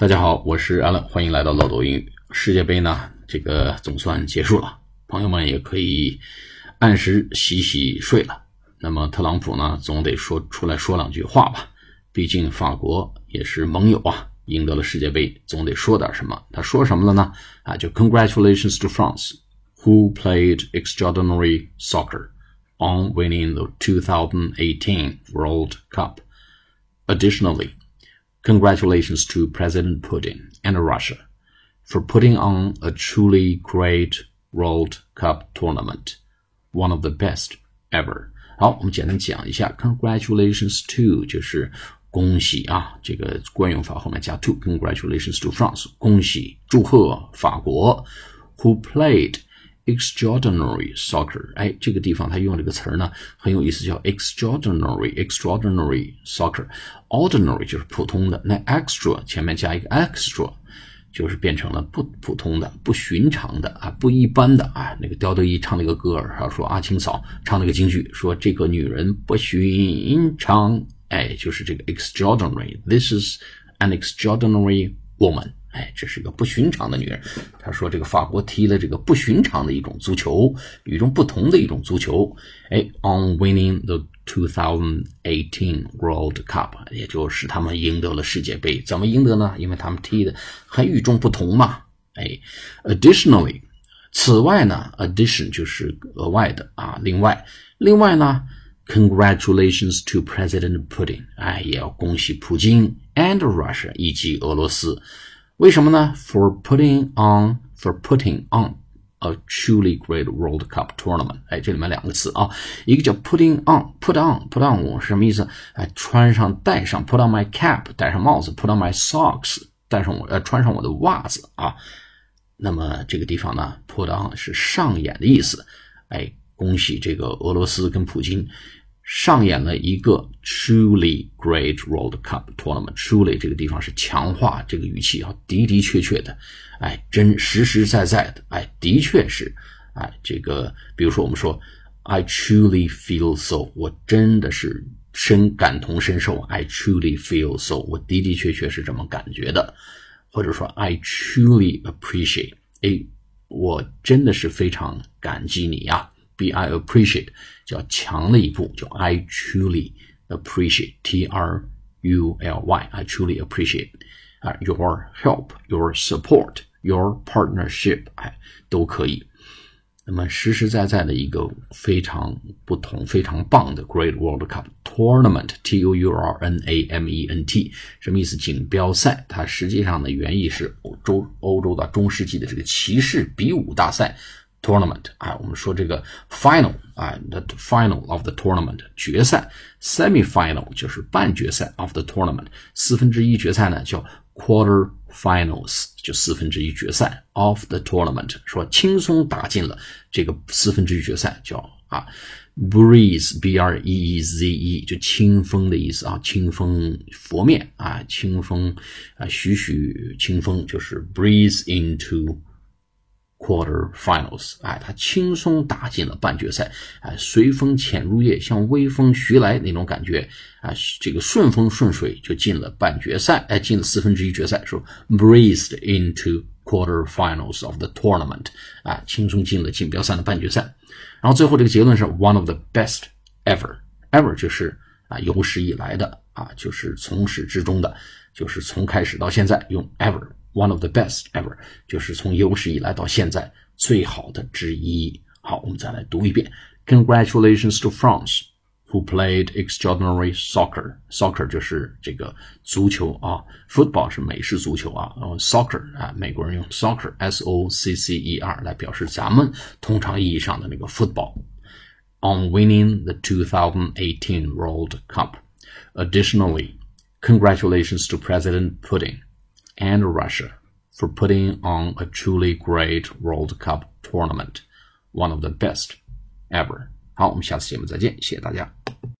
大家好，我是 Allen，欢迎来到漏斗英语。世界杯呢，这个总算结束了，朋友们也可以按时洗洗睡了。那么特朗普呢，总得说出来说两句话吧，毕竟法国也是盟友啊，赢得了世界杯，总得说点什么。他说什么了呢？啊，就 Congratulations to France who played extraordinary soccer on winning the 2018 World Cup. Additionally. Congratulations to President Putin and Russia for putting on a truly great World Cup tournament, one of the best ever. 好，我们简单讲一下，Congratulations to 就是恭喜啊，这个惯用法后面加 to。Congratulations to France，恭喜祝贺法国，who played extraordinary soccer，哎，这个地方他用这个词儿呢很有意思，叫 extraordinary，extraordinary soccer。ordinary 就是普通的，那 extra 前面加一个 extra，就是变成了不普通的、不寻常的啊，不一般的啊。那个刁德一唱那个歌儿，还说阿青嫂唱那个京剧，说这个女人不寻常，哎，就是这个 extraordinary。This is an extraordinary woman。哎，这是个不寻常的女人。他说，这个法国踢了这个不寻常的一种足球，与众不同的一种足球。哎，on winning the 2018 World Cup，也就是他们赢得了世界杯。怎么赢得呢？因为他们踢的很与众不同嘛。哎，additionally，此外呢，addition 就是额外的啊，另外，另外呢，congratulations to President Putin，哎，也要恭喜普京 and Russia 以及俄罗斯。为什么呢？For putting on, for putting on a truly great World Cup tournament。哎，这里面两个词啊，一个叫 putting on，put on，put on 是什么意思？哎，穿上、戴上，put on my cap，戴上帽子；put on my socks，戴上我呃，穿上我的袜子啊。那么这个地方呢，put on 是上演的意思。哎，恭喜这个俄罗斯跟普京。上演了一个 truly great World Cup tournament。truly 这个地方是强化这个语气啊，的的确确的，哎，真实实在在的，哎，的确是，哎，这个比如说我们说 I truly feel so，我真的是深感同身受。I truly feel so，我的的确确是这么感觉的。或者说 I truly appreciate，哎，我真的是非常感激你呀。be I appreciate 叫强了一步，叫 I truly appreciate T R U L Y I truly appreciate 啊 your help your support your partnership 哎都可以。那么实实在在的一个非常不同、非常棒的 Great World Cup Tournament T U U R N A M E N T 什么意思？锦标赛。它实际上的原意是欧洲欧洲的中世纪的这个骑士比武大赛。 tournament 啊，我们说这个 final 啊，the final of the tournament 决赛，semi-final 就是半决赛 of the tournament，四分之一决赛呢叫 quarter finals 就四分之一决赛 of the tournament，说轻松打进了这个四分之一决赛叫啊 breeze b r e e z e 就清风的意思啊，清风拂面啊，清风啊，徐徐清风就是 breeze into。Quarter finals，哎，他轻松打进了半决赛，哎，随风潜入夜，像微风徐来那种感觉，啊，这个顺风顺水就进了半决赛，哎，进了四分之一决赛，说 breezed into quarter finals of the tournament，啊，轻松进了锦标赛的半决赛，然后最后这个结论是 one of the best ever，ever 就是啊有史以来的啊，就是从始至终的，就是从开始到现在用 ever。One of the best ever，就是从有史以来到现在最好的之一。好，我们再来读一遍。Congratulations to France who played extraordinary soccer. Soccer 就是这个足球啊，football 是美式足球啊，然后 soccer 啊，美国人用 soccer，s o c c e r 来表示咱们通常意义上的那个 football。On winning the 2018 World Cup. Additionally, congratulations to President Putin and Russia for putting on a truly great World Cup tournament, one of the best ever. 好，我们下次节目再见，谢谢大家。